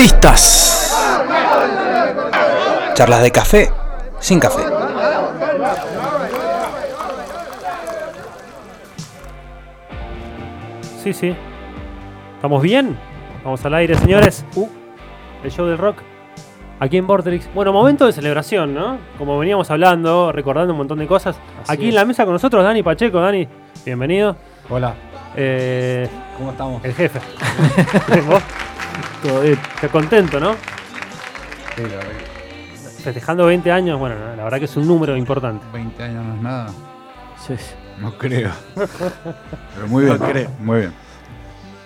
Entrevistas. Charlas de café sin café. Sí, sí. ¿Estamos bien? Vamos al aire, señores. Uh, el show del rock. Aquí en Vortex. Bueno, momento de celebración, ¿no? Como veníamos hablando, recordando un montón de cosas. Así Aquí es. en la mesa con nosotros, Dani Pacheco. Dani, bienvenido. Hola, Eh, ¿cómo estamos? el jefe. ¿Vos? Todo bien. Qué contento, ¿no? Sí, la verdad Festejando 20 años, bueno, la verdad que es un número importante. 20 años no es nada. Sí. No creo. Pero muy bien. No creo. Muy bien.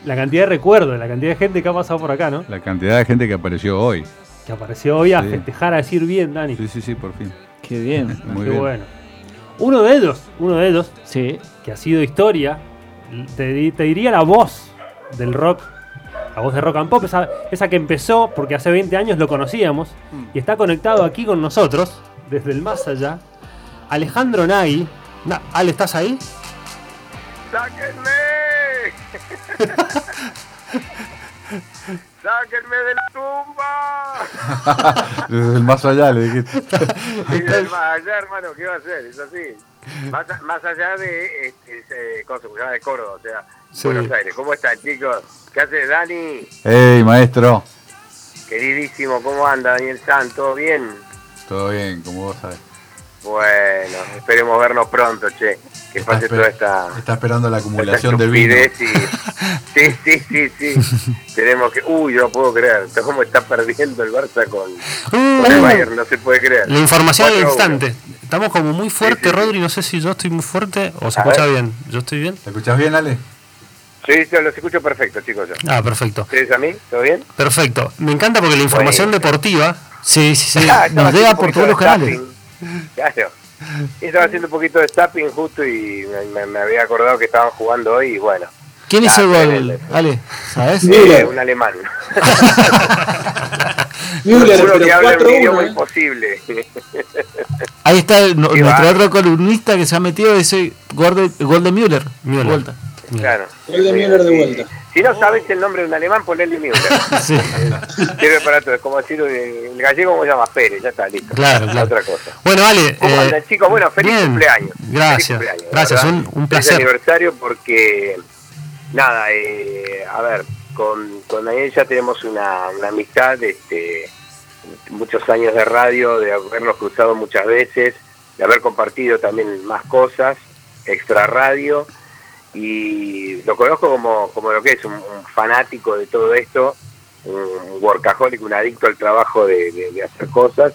La cantidad de recuerdos, la cantidad de gente que ha pasado por acá, ¿no? La cantidad de gente que apareció hoy. Que apareció hoy a Sí. festejar, a decir bien, Dani. Sí, sí, sí, por fin. Qué bien. Muy Qué bien. bueno. Uno de ellos, uno de ellos, Sí. que ha sido historia, te diría la voz del rock, la voz de rock and pop, esa, esa que empezó porque hace 20 años lo conocíamos y está conectado aquí con nosotros, desde el más allá, Alejandro Nagui. Na- Ale, ¿estás ahí? ¡Sáquenme! ¡Sáquenme de la tumba! Desde el más allá le dijiste. Y del más allá, hermano, ¿qué va a hacer? Es así. Más, más allá de este, de Córdoba, o sea, Sí. Buenos Aires. ¿Cómo están, chicos? ¿Qué hace Dani? ¡Ey, maestro! Queridísimo, ¿cómo anda Daniel San? ¿Todo bien? Todo bien, como vos sabes. Bueno, esperemos vernos pronto, che. Que pase Está toda esper- esta... Está esperando la acumulación de vino. y- Sí, sí, sí, sí. Tenemos que... Uy, no puedo creer. ¿Cómo está perdiendo el Barça con, con el Bayern? No se puede creer. La información al 4 a 1. instante. Estamos como muy fuerte, Sí, sí, sí. Rodri. No sé si yo estoy muy fuerte o se escucha ver. bien. ¿Yo estoy bien? ¿Te escuchás bien, Ale? Sí, sí, los escucho perfecto, chicos. Yo. Ah, perfecto. ¿Ustedes a mí? ¿Todo bien? Perfecto. Me encanta porque la información Bueno. deportiva. Sí, sí, sí. Ah, Nos llega por todos los canales. Claro. Estaba haciendo un poquito de zapping justo y me, me- me había acordado que estaban jugando hoy y bueno. ¿Quién hizo Ah, el gol? Ale, ¿sabes? Eh, un alemán. Müller, pero que habla un 4-1, idioma ¿eh? imposible. Ahí está el- nuestro va. otro columnista que se ha metido ese gol de, gol de Müller. Müller. Vuelta. claro. Gol de Müller de vuelta. Si no sabes el nombre de un alemán, ponle Müller. Sí. Sirve para todo. Es como decir eh, el gallego, como se llama? Pérez, ya está, listo. Claro, claro. Otra cosa. Bueno, Ale. ¿Cómo eh, andan, chicos? Bueno, feliz bien. cumpleaños. Gracias. Feliz cumpleaños, Gracias, un- un Feliz placer. aniversario porque, nada, eh, a ver, con, con Daniel ya tenemos una, una amistad, este, muchos años de radio, de habernos cruzado muchas veces, de haber compartido también más cosas, extra radio, y lo conozco como, como lo que es, un, fanático de todo esto, un workaholic, un adicto al trabajo de hacer cosas,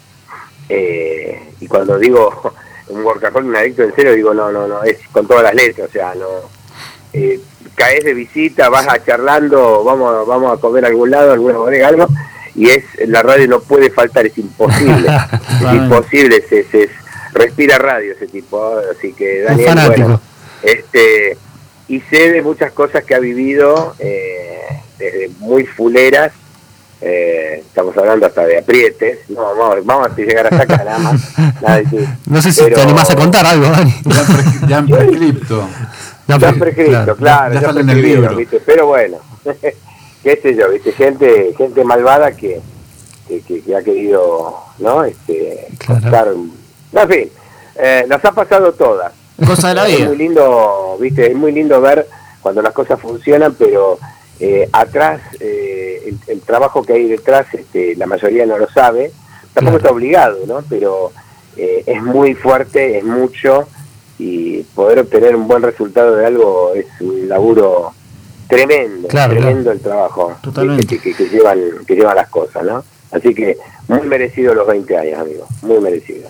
eh, y cuando digo un workaholic, un adicto en serio, digo, no, no, no, es con todas las letras, o sea, no... Eh, caes de visita, vas a charlando, vamos, vamos a comer a algún lado, alguna bodega, algo, y es la radio no puede faltar, es imposible, es imposible, es- es- respira radio ese tipo, así que Daniel, bueno, este, y sé de muchas cosas que ha vivido, eh, desde muy fuleras, eh, estamos hablando hasta de aprietes, no, vamos, vamos a llegar hasta acá nada más, nada no sé si Pero- te animás a contar algo, Dani. Ya, en pre- ya Ya prescrito, claro. claro, ya ya, sale en el libro. ¿viste? Pero bueno, qué sé yo, ¿viste? Gente, gente malvada que, que, que- que ha querido, ¿no? Este, Claro. no, en fin, eh, nos ha pasado todas. Cosa de la Es vida. muy lindo, ¿viste? Es muy lindo ver cuando las cosas funcionan, pero eh, atrás, eh, el, el trabajo que hay detrás, este, la mayoría no lo sabe, Claro. tampoco está obligado, ¿no? Pero eh, es muy fuerte, es mucho, y poder obtener un buen resultado de algo es un laburo tremendo, Claro, tremendo el trabajo Totalmente. Que, que- que llevan, que llevan las cosas, ¿no? Así que muy merecido los 20 años, amigo, muy merecido.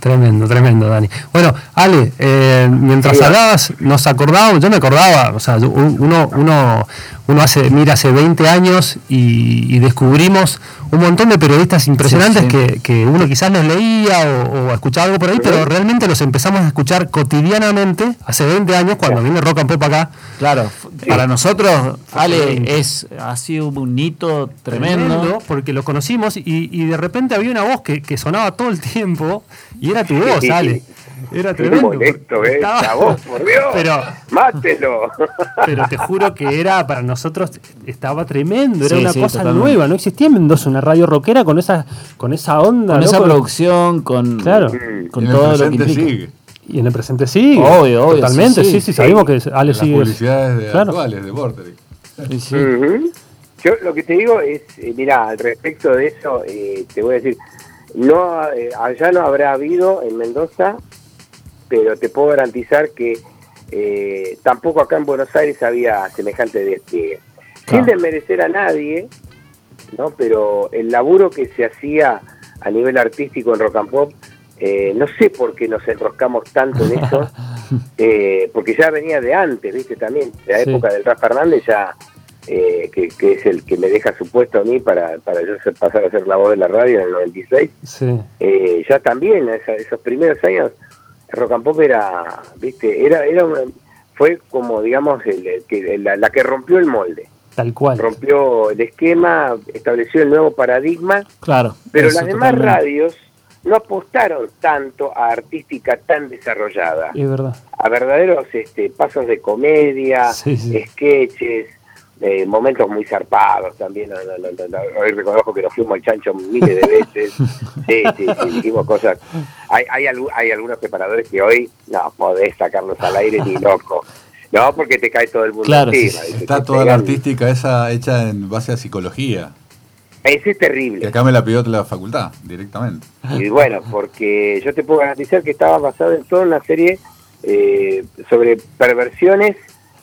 Tremendo, tremendo, Dani. Bueno, Ale, eh, mientras Sí. hablabas, nos acordábamos, yo me acordaba, o sea, uno, uno, uno hace, mira, hace 20 años y, y descubrimos un montón de periodistas impresionantes Sí, sí. Que, que uno quizás los leía o, o escuchaba algo por ahí, pero realmente los empezamos a escuchar cotidianamente hace 20 años cuando vino Rock and Pop acá. Claro, para nosotros, Ale, es, ha sido un hito tremendo. porque lo conocimos y, y de repente había una voz que, que sonaba todo el tiempo y era tu voz, Sí. Ale. Era Qué tremendo. molesto, ¿eh? Estaba- A vos, por Dios. Pero, Mátelo. pero te juro que era para nosotros estaba tremendo, era Sí, una sí, cosa totalmente. nueva, no existía en Mendoza una radio rockera con esa con esa onda, Con esa producción, con, Claro. con todo lo que implica. sigue. Y en el presente sí. Obvio, obvio, Totalmente, sí, sí, sí. sí, sabemos que Ale Las sigue. publicidades de- Claro. actuales de Vorterix. Yo lo que te digo es, eh, mira, al respecto de eso, eh, te voy a decir, no eh, allá no habrá habido en Mendoza, pero te puedo garantizar que eh, tampoco acá en Buenos Aires había semejante despliegue. Sin Claro. desmerecer a nadie, ¿no? Pero el laburo que se hacía a nivel artístico en Rock and Pop, eh, no sé por qué nos enroscamos tanto en eso, eh, porque ya venía de antes, ¿viste? También, de la Sí. época del Rafa Hernández ya, eh, que, que es el que me deja su puesto a mí para, para yo pasar a ser la voz de la radio en el 96, Sí. eh, ya también, esa- esos primeros años, Rock and Pop era, ¿viste? Era, era una- fue como, digamos, el- el que, la, la que rompió el molde, Tal cual. rompió el esquema, estableció el nuevo paradigma Claro. pero las demás totalmente. radios no apostaron tanto a artística tan desarrollada, Es verdad. a verdaderos este, pasos de comedia, Sí, sí. sketches, eh, momentos muy zarpados también. no, no, no, no, no. Hoy reconozco que nos fuimos al chancho miles de veces. Sí, sí, sí, dijimos cosas. Hay, hay, hay algunos preparadores que hoy no podés sacarlos al aire ni loco. No, porque te cae todo el mundo Claro, encima. Está toda la artística esa hecha en base a psicología. Ese es Que terrible. acá me la pidió la facultad, directamente. Y bueno, porque yo te puedo garantizar que estaba basado en toda una serie eh, sobre perversiones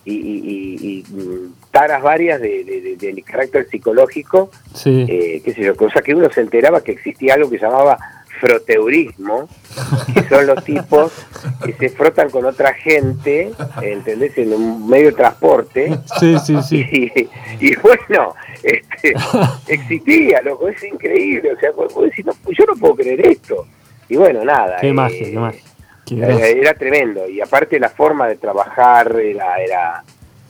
y, y- y- y, mm, taras varias de, de- de- del carácter psicológico, Sí. eh, qué sé yo, cosa que uno se enteraba que existía algo que se llamaba froteurismo, que son los tipos que se frotan con otra gente, ¿entendés? En un medio de transporte. Sí, sí, sí. Y, y bueno, este, existía, loco, es increíble. O sea, no, yo no puedo creer esto. Y bueno, nada. Qué eh, magia, qué magia. Qué era, tremendo. Y aparte la forma de trabajar era, era,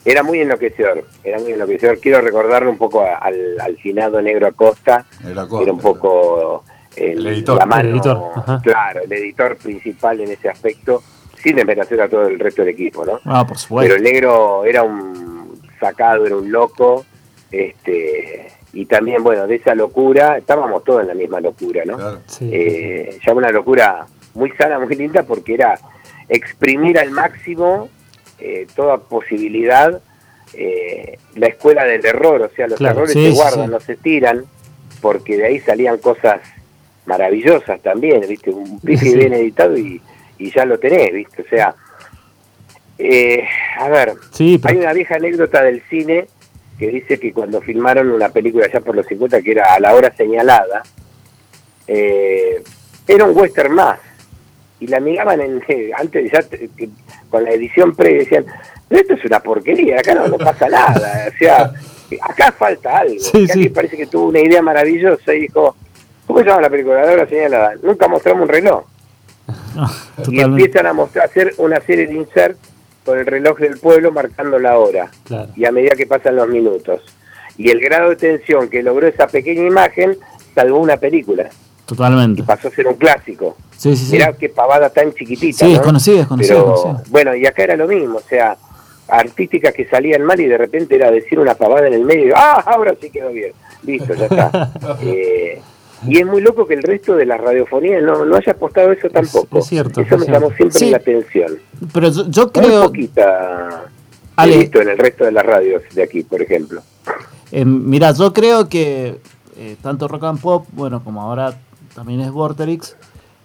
era muy enloquecedor. Era muy enloquecedor. Quiero recordarle un poco al, al finado Negro Acosta, Era que era un poco El editor. la mano, El editor, ajá. claro, el editor principal en ese aspecto, sin desmerecer a todo el resto del equipo, ¿no? Ah, por supuesto. Pero el negro era un sacado, era un loco, este y también, bueno, de esa locura, estábamos todos en la misma locura, ¿no? Claro. Sí. Eh, ya una locura muy sana, muy linda, porque era exprimir al máximo eh, toda posibilidad eh, la escuela del error, o sea, los Claro, errores sí, se guardan, sí. no se tiran, porque de ahí salían cosas maravillosas también, ¿viste? Un pife Sí. bien editado y, y ya lo tenés, ¿viste? O sea, eh, a ver, Sí, hay una vieja anécdota del cine que dice que cuando filmaron una película ya por los 50 que era a la hora señalada, eh, era un western más. Y la miraban en, antes ya con la edición pre decían, pero esto es una porquería, acá no, no pasa nada. O sea, acá falta algo. Sí, sí. parece que tuvo una idea maravillosa y dijo, ¿cómo se llama la película? La hora señalada. Nunca mostramos un reloj y Totalmente. empiezan a mostrar, hacer una serie de insert con el reloj del pueblo marcando la hora claro. y a medida que pasan los minutos. Y el grado de tensión que logró esa pequeña imagen salvó una película Totalmente. y pasó a ser un clásico. Sí, sí, sí. Mirá qué pavada tan chiquitita. Sí, ¿no? desconocida, Pero bueno, y acá era lo mismo, o sea, artísticas que salían mal y de repente era decir una pavada en el medio y ¡ah! Ahora sí quedó bien. Listo, ya está. Eh, y es muy loco que el resto de las radiofonías no, no haya apostado eso tampoco. es cierto, Eso es me cierto. llamó siempre Sí. la atención. Pero yo, yo Muy creo, poquita Ale. visto en el resto de las radios de aquí, por ejemplo. eh, mira, yo creo que eh, tanto Rock and Pop, bueno, como ahora también es Vorterix,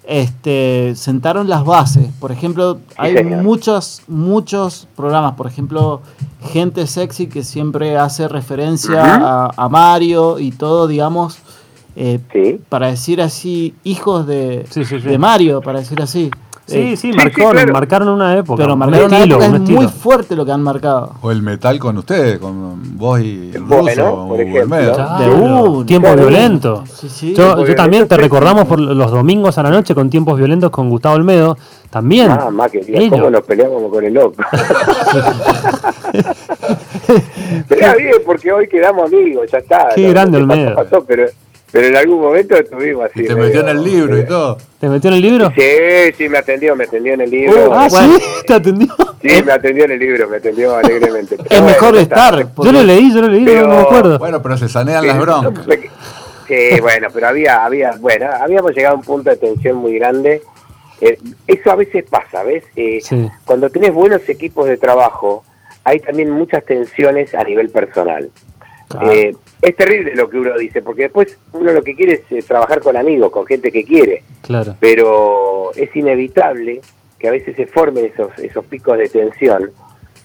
este, sentaron las bases. Por ejemplo, hay señor. muchos, muchos programas, por ejemplo, Gente Sexy que siempre hace referencia a Mario y todo, digamos, eh, Sí. para decir así, hijos de, Sí, sí, sí. de Mario, para decir así. Sí, Eh, sí, sí, marcaron, claro. marcaron una época. pero un marcaron una estilo, época, un es muy fuerte lo que han marcado. O el metal con ustedes, con vos y el Bueno, ruso, por o ejemplo. Olmedo. Claro. De una. Tiempos Claro. violentos. Sí, sí. Yo, también te recordamos por los domingos a la noche con tiempos violentos con Gustavo Olmedo. También. Ah, más que Ellos. cómo nos peleamos con el loco. pero bien, porque hoy quedamos amigos, ya está. Qué grande Olmedo. pasó, pero pero en algún momento estuvimos así. Y te medio- metió en el libro y todo. ¿Te metió en el libro? Sí, sí, me atendió, me atendió en el libro. ah, bueno. sí, te atendió. Sí, me atendió en el libro, me atendió alegremente. Pero Es mejor estar. Yo lo leí, yo lo leí, no- no me Pero- acuerdo. Bueno, pero se sanean las broncas. Sí, bueno, pero había, había, bueno, habíamos llegado a un punto de tensión muy grande. Eh, eso a veces pasa, ¿ves? Eh, Sí. Cuando tenés buenos equipos de trabajo, hay también muchas tensiones a nivel personal. Claro. Eh, es terrible lo que uno dice, porque después uno lo que quiere es eh, trabajar con amigos, con gente que quiere, Claro. pero es inevitable que a veces se formen esos, esos picos de tensión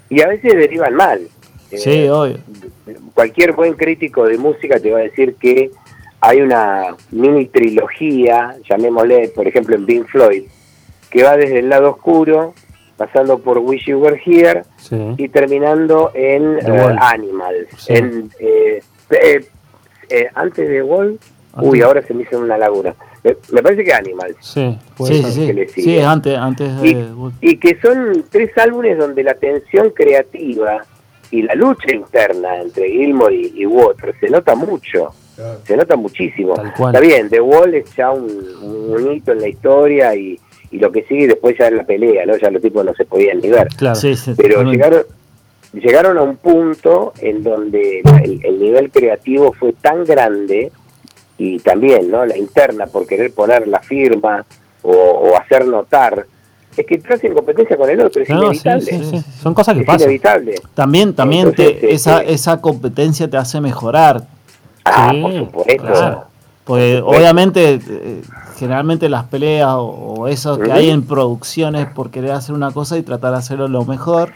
y a veces derivan mal. Eh, Sí, obvio. cualquier buen crítico de música te va a decir que hay una mini trilogía, llamémosle, por ejemplo, en Pink Floyd, que va desde el lado oscuro, pasando por Wish You Were Here Sí. y terminando en The eh, Wall. Animals. Sí. En, eh, eh, eh, antes de Wall, uy, ahora se me hizo una laguna. Me, me parece que Animals. Sí, Sí, sí, sí. antes, antes Y, de. y que son tres álbumes donde la tensión creativa y la lucha interna entre Gilmore y, y Waters se nota mucho, se nota muchísimo. Está bien, The Wall es ya un, un hito en la historia y, y lo que sigue después ya es la pelea, ¿no? Ya los tipos no se podían ni ver. Claro. Sí, sí, Pero llegaron, llegaron a un punto en donde el, el nivel creativo fue tan grande y también no la interna por querer poner la firma o, o hacer notar es que entras en competencia con el otro es No, sí, inevitable sí, sí. Son cosas que es pasan. inevitable También, también Entonces, te- esa, este- esa competencia te hace mejorar. ah Sí, por supuesto Claro. Porque obviamente, eh, generalmente las peleas o, o eso que hay en producciones por querer hacer una cosa y tratar de hacerlo lo mejor.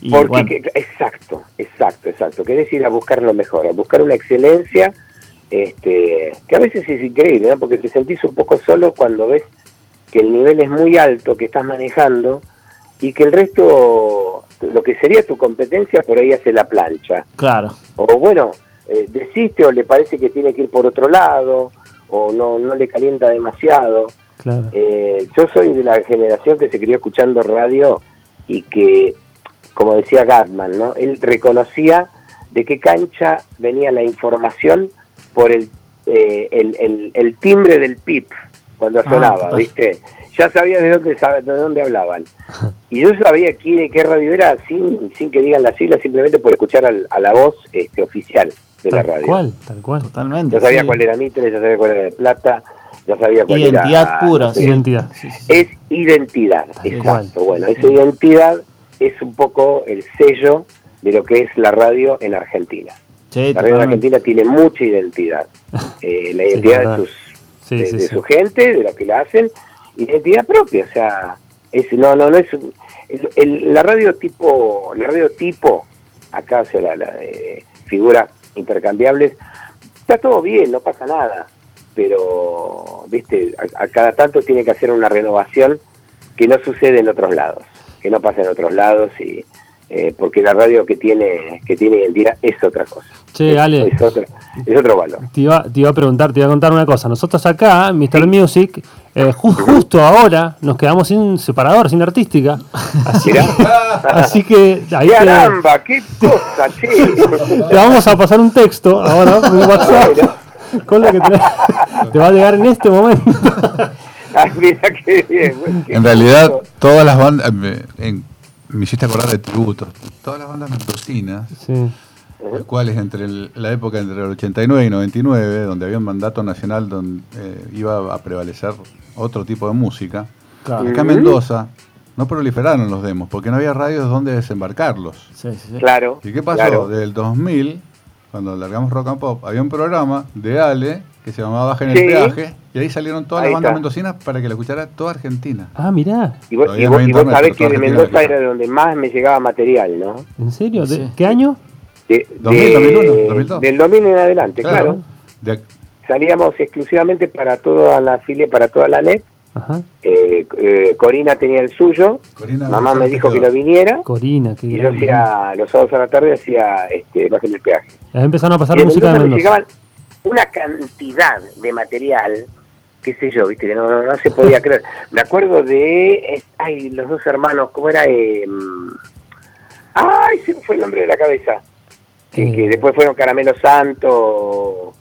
Y Porque, bueno, que- exacto, exacto, exacto. Querés ir a buscar lo mejor, a buscar una excelencia, este, que a veces es increíble, ¿no? Porque te sentís un poco solo cuando ves que el nivel es muy alto que estás manejando y que el resto, lo que sería tu competencia, por ahí hace la plancha. claro. O bueno, eh, desiste o le parece que tiene que ir por otro lado, o no, no le calienta demasiado. Claro. Eh, yo soy de la generación que se crió escuchando radio y que, como decía Gatman, ¿no? él reconocía de qué cancha venía la información por el, eh, el, el- el timbre del pip cuando Ah, sonaba. ¿viste? Ya sabía de dónde, de dónde hablaban. Y yo sabía quién, qué radio era sin, sin que digan las siglas, simplemente por escuchar al- a la voz este, oficial de la Tal radio. cual, tal cual. Totalmente. Ya sabía sí. cuál era Mitre, ya sabía cuál era de Plata, ya sabía cuál Identidad era... pura, no sé, sí. Identidad. es identidad, Tal exacto. cual. Bueno, esa identidad es un poco el sello de lo que es la radio en Argentina. Sí, La radio en. Argentina tiene mucha identidad. Eh, la identidad de, sus, Sí, de, sí, de sí. su gente, de lo que la hacen, identidad propia. O sea, es, no, no, no es. un- el- el- la radio tipo, la radio tipo, acá o sea, la, la, eh, figuras intercambiables, está todo bien, no pasa nada. Pero, viste, a, a cada tanto tiene que hacer una renovación que no sucede en otros lados, que no pasa en otros lados y eh, porque la radio que tiene que tiene identidad es otra cosa. Che, es, Ale. es otro, es otro valor. Te iba, te iba a preguntar, te iba a contar una cosa. Nosotros acá, Mr. Music, eh, ju- justo ahora nos quedamos sin separador, sin artística. Así, Mirá. así que ahí te, ¡Caramba! ¡Qué cosa, che! te vamos a pasar un texto ahora por WhatsApp con lo que te, te va a llegar en este momento. Ay, mira qué bien. qué En realidad, todas las bandas. En- me hiciste acordar de tributos. Todas las bandas mendocinas, Sí. las cuales entre el- la época entre el 89 y 99, donde había un mandato nacional donde eh, iba a prevalecer otro tipo de música, Claro. acá en Mendoza no proliferaron los demos porque no había radios donde desembarcarlos. Sí, sí, sí. Claro. ¿Y qué pasó? claro. Desde el 2000, cuando largamos Rock and Pop, había un programa de Ale que se llamaba Baja en el Sí. Peaje y ahí salieron todas Ahí las bandas está. mendocinas para que la escuchara toda Argentina. Ah, mirá. Y vos, y vos- vos sabés que de Mendoza era de donde más me llegaba material, ¿no? ¿En serio? ¿De Sí. qué año? De, 2000, de- 2001, 2002. Del 2000 en adelante, claro. De- Salíamos exclusivamente para toda la filia, para toda la net. Ajá. Eh, eh, Corina tenía el suyo. Corina Mamá me dijo que lo viniera. Corina, qué Y yo hacía, los sábados a la tarde hacía este, baja en el peaje. Ahí empezaron a pasar Y música de Mendoza me llegaban una cantidad de material, qué sé yo, viste, que no, no, no se podía creer. Me acuerdo de, eh, ay, los dos hermanos, ¿cómo era? Eh, ay, se me fue el nombre de la cabeza. Que, Eh. que después fueron Caramelo Santo.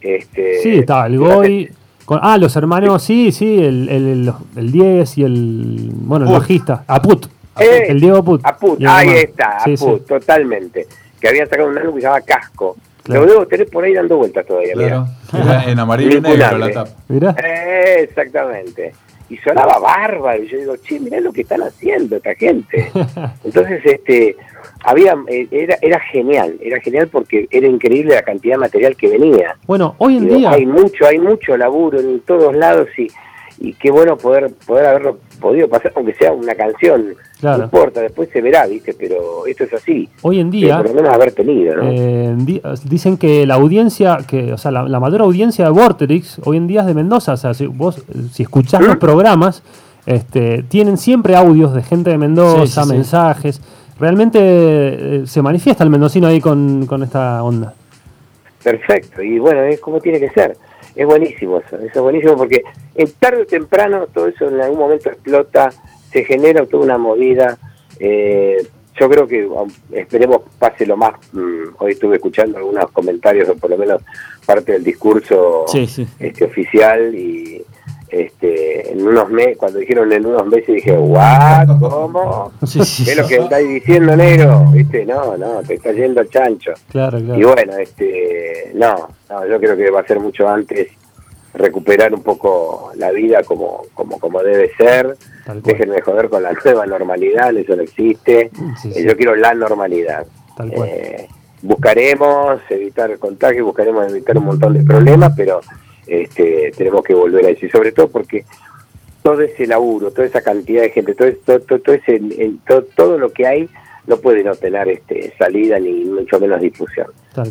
Este, Sí, estaba el Goy. Con- ah, los hermanos, sí, sí, el, el, el, el 10 y el. Bueno, el bajista. Aput. Eh, el Diego Put. Aput, el ahí hermano. está, Sí, Aput, sí. totalmente. Que habían sacado un álbum que se llama Casco. Claro. Lo debo tener por ahí dando vueltas todavía, Claro. Era en amarillo y negro la tapa. Eh, exactamente. Y sonaba bárbaro. Y yo digo, che, mirá lo que están haciendo esta gente. Entonces, este, había, eh, era, era genial, era genial porque era increíble la cantidad de material que venía. Bueno, hoy en Digo, día. hay mucho, hay mucho laburo en todos lados y, y qué bueno poder, poder haberlo podido pasar, aunque sea una canción. Claro. No importa, después se verá, ¿viste? Pero esto es así. Hoy en día. por lo menos haber tenido, ¿no? Eh, di- dicen que la audiencia, que, o sea, la, la mayor audiencia de Vorterix hoy en día es de Mendoza. O sea, si vos, si escuchás los programas, este, tienen siempre audios de gente de Mendoza, Sí, sí, sí. mensajes. Realmente eh, se manifiesta el mendocino ahí con, con esta onda. Perfecto, y bueno, es como tiene que ser. Es buenísimo eso, eso es buenísimo porque tarde o temprano todo eso en algún momento explota, se genera toda una movida. eh, yo creo que um, esperemos pase lo más. mm, hoy estuve escuchando algunos comentarios o por lo menos parte del discurso Sí, sí. este oficial y este en unos meses, cuando dijeron en unos meses dije, ¿what? ¿Cómo? Sí, sí, ¿Qué es lo que estáis diciendo, negro? ¿Viste? No, no, te está yendo el chancho. Claro, claro. Y bueno, este, no, no, yo creo que va a ser mucho antes recuperar un poco la vida como, como, como debe ser. Déjenme joder con la nueva normalidad, eso no existe. Eh. Yo quiero la normalidad. Tal cual. Eh, buscaremos evitar contagios, buscaremos evitar un montón de problemas, pero este, tenemos que volver a. Y sobre todo porque todo ese laburo, toda esa cantidad de gente, todo, todo, todo, todo ese, todo, todo lo que hay no puede no tener este, salida ni mucho menos difusión.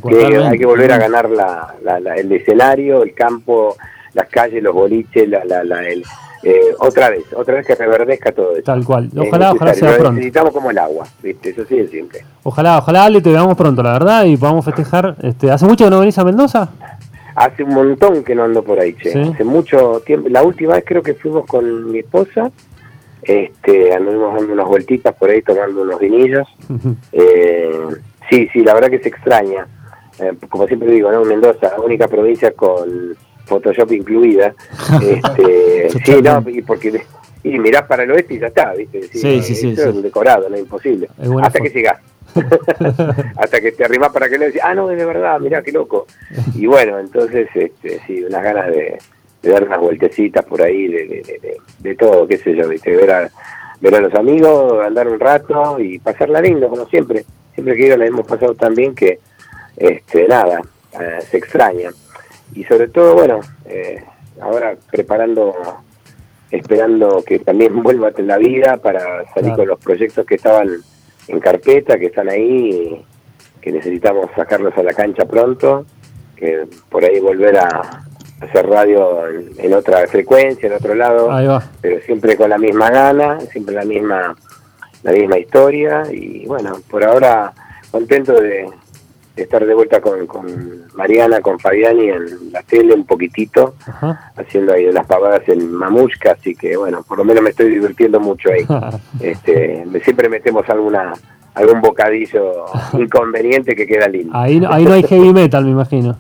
Que hay que volver a ganar la, la- la- el escenario, el campo, las calles, los boliches, la, la, la- el, eh, otra vez, otra vez que reverdezca todo eso. Tal cual. Es Ojalá, ojalá sea pronto. Necesitamos como el agua, ¿viste? Eso sí es simple. Ojalá, ojalá Ale, te veamos pronto, la verdad, y podamos festejar. Este, ¿Hace mucho que no venís a Mendoza? Hace un montón que no ando por ahí, che. Sí. Hace mucho tiempo. La última vez creo que fuimos con mi esposa. Este, anduvimos dando unas vueltitas por ahí tomando unos vinillos. Eh, sí, sí, la verdad que se extraña. Eh, como siempre digo, ¿no? Mendoza, la única provincia con Photoshop incluida. Este, sí, no, y porque y mirás para el oeste y ya está, ¿viste? Sí, sí, sí, eso sí. es un decorado, no es imposible. Hasta que llegás. Hasta que te arrimás para que le decís, ah, no, es de verdad, mirá qué loco. Y bueno, entonces, este, sí, unas ganas de, de dar unas vueltecitas por ahí, de, todo, qué sé yo, ¿viste? Ver a, ver a los amigos, andar un rato y pasarla lindo, como siempre. Siempre que ido la hemos pasado tan bien que, este, nada, eh, se extraña. Y sobre todo, bueno, eh, ahora preparando, esperando que también vuelva a la vida para salir Claro. con los proyectos que estaban en carpeta, que están ahí, que necesitamos sacarlos a la cancha pronto, que por ahí volver a hacer radio en, en otra frecuencia, en otro lado, Ahí va. pero siempre con la misma gana, siempre la misma la misma historia y bueno, por ahora contento de, de estar de vuelta con, con Mariana, con Fabiani en la tele un poquitito, Ajá. haciendo ahí unas pavadas en Mamushka, así que bueno, por lo menos me estoy divirtiendo mucho ahí. Este, me- siempre metemos alguna algún bocadillo inconveniente que queda lindo. Ahí, no- ahí no hay heavy metal, me imagino.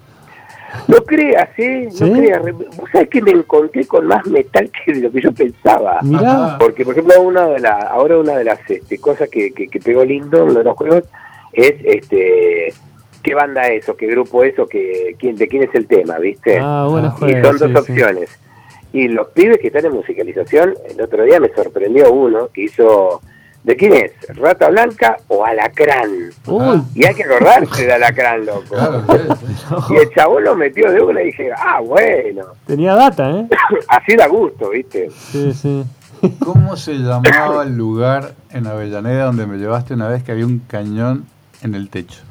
No creas, ¿eh? No ¿Sí? creas. Vos sabés que me encontré con más metal que de lo que yo pensaba. Mirá. Porque, por ejemplo, una de la, ahora una de las este, cosas que, que, que pegó lindo, uno de los juegos, es este qué banda es o qué grupo es o qué, quién, de quién es el tema, ¿viste? Ah, bueno, y juego. son dos sí, sí. opciones. Y los pibes que están en musicalización, el otro día me sorprendió uno que hizo, ¿de quién es? ¿Rata Blanca o Alacrán? Uy, Y hay que acordarse de Alacrán, loco. Claro, sí, sí. Y el chabón lo metió de una y dije, ah, bueno, tenía data, ¿eh? así da gusto, ¿viste? Sí, sí. ¿Cómo se llamaba el lugar en Avellaneda donde me llevaste una vez que había un cañón en el techo?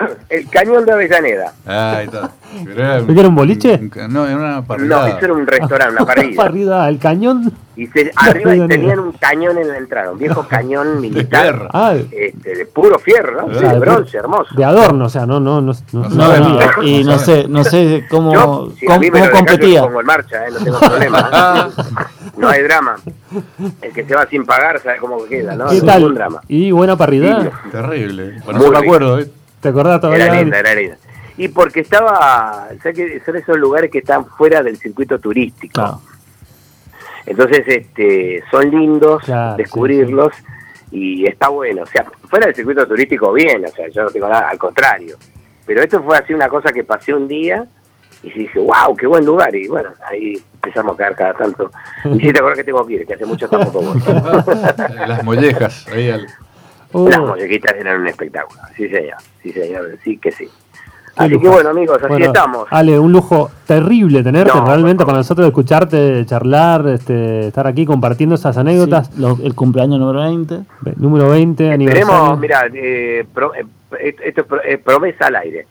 El cañón de Avellaneda. Ah, ahí está. Era ¿Pero que era un boliche? no, era una No, parrillada. eso era un restaurante, una parrilla. Parrida, el cañón. Y se- arriba tenían un cañón en la entrada, un viejo cañón militar. fierro. Ah, Este, de puro fierro, ¿no? Sí, de de- bronce, hermoso. de adorno, o sea, no, no, no. no, No No, no, y no sé, no sé cómo, Yo, si a cómo, mí me cómo yo competía. pongo en marcha, ¿eh? no tengo problema. ¿eh? No hay drama. El que se va sin pagar sabe cómo queda, ¿no? ¿Qué No tal? ningún drama. Y buena parrida. Sí, Terrible. Me rico. acuerdo. ¿eh? ¿Te acordás todavía? Era linda, era linda. Y porque estaba, ¿sabes que son esos lugares que están fuera del circuito turístico. Claro. Entonces, este, son lindos Claro, descubrirlos y está bueno. O sea, fuera del circuito turístico, bien, o sea, yo no tengo nada, al contrario. Pero esto fue así una cosa que pasé un día y dije, wow, qué buen lugar. Y bueno, ahí empezamos a quedar cada tanto. Y sí, te acuerdas que tengo que ir, que hace mucho tampoco voy. Las mollejas, ahí al- Uh, Las mollequitas eran un espectáculo. Sí, señor. Sí, señor. Sí que sí. Qué Así que bueno, amigos, así bueno, estamos. Ale, un lujo terrible tenerte No, realmente por con favor. nosotros, escucharte, charlar, este, estar aquí compartiendo esas anécdotas. Sí, lo- el cumpleaños número 20. Ve- Número 20, aniversario. Tenemos, mira, eh, pro- eh, esto es pro- eh, promesa al aire,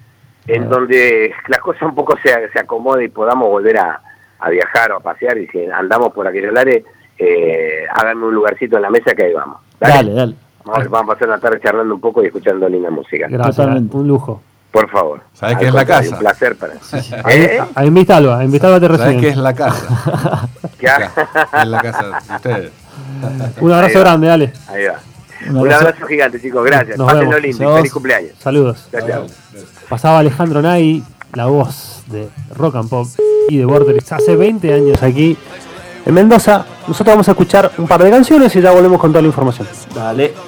en Ah. donde las cosas un poco se, se acomoden y podamos volver a, a viajar o a pasear. Y si andamos por aquellos lares, eh, háganme un lugarcito en la mesa que ahí vamos. Dale, dale. Vamos a pasar una tarde charlando un poco y escuchando linda música. Gracias, Totalmente. un lujo. Por favor. Sabés Al que es la casa. Un placer para. ¿Eh? a invítalo te ¿Sabés reciben. qué es la casa? Ya. Es la casa de ustedes. Un abrazo grande, dale. Ahí va. Un Un abrazo. gigante, chicos. Gracias. Nos Pásenlo vemos. lindo feliz cumpleaños. Saludos. Chao. Pasaba Alejandro Nay, la voz de Rock and Pop y de Vorterix hace 20 años aquí en Mendoza. Nosotros vamos a escuchar un par de canciones y ya volvemos con toda la información. Dale.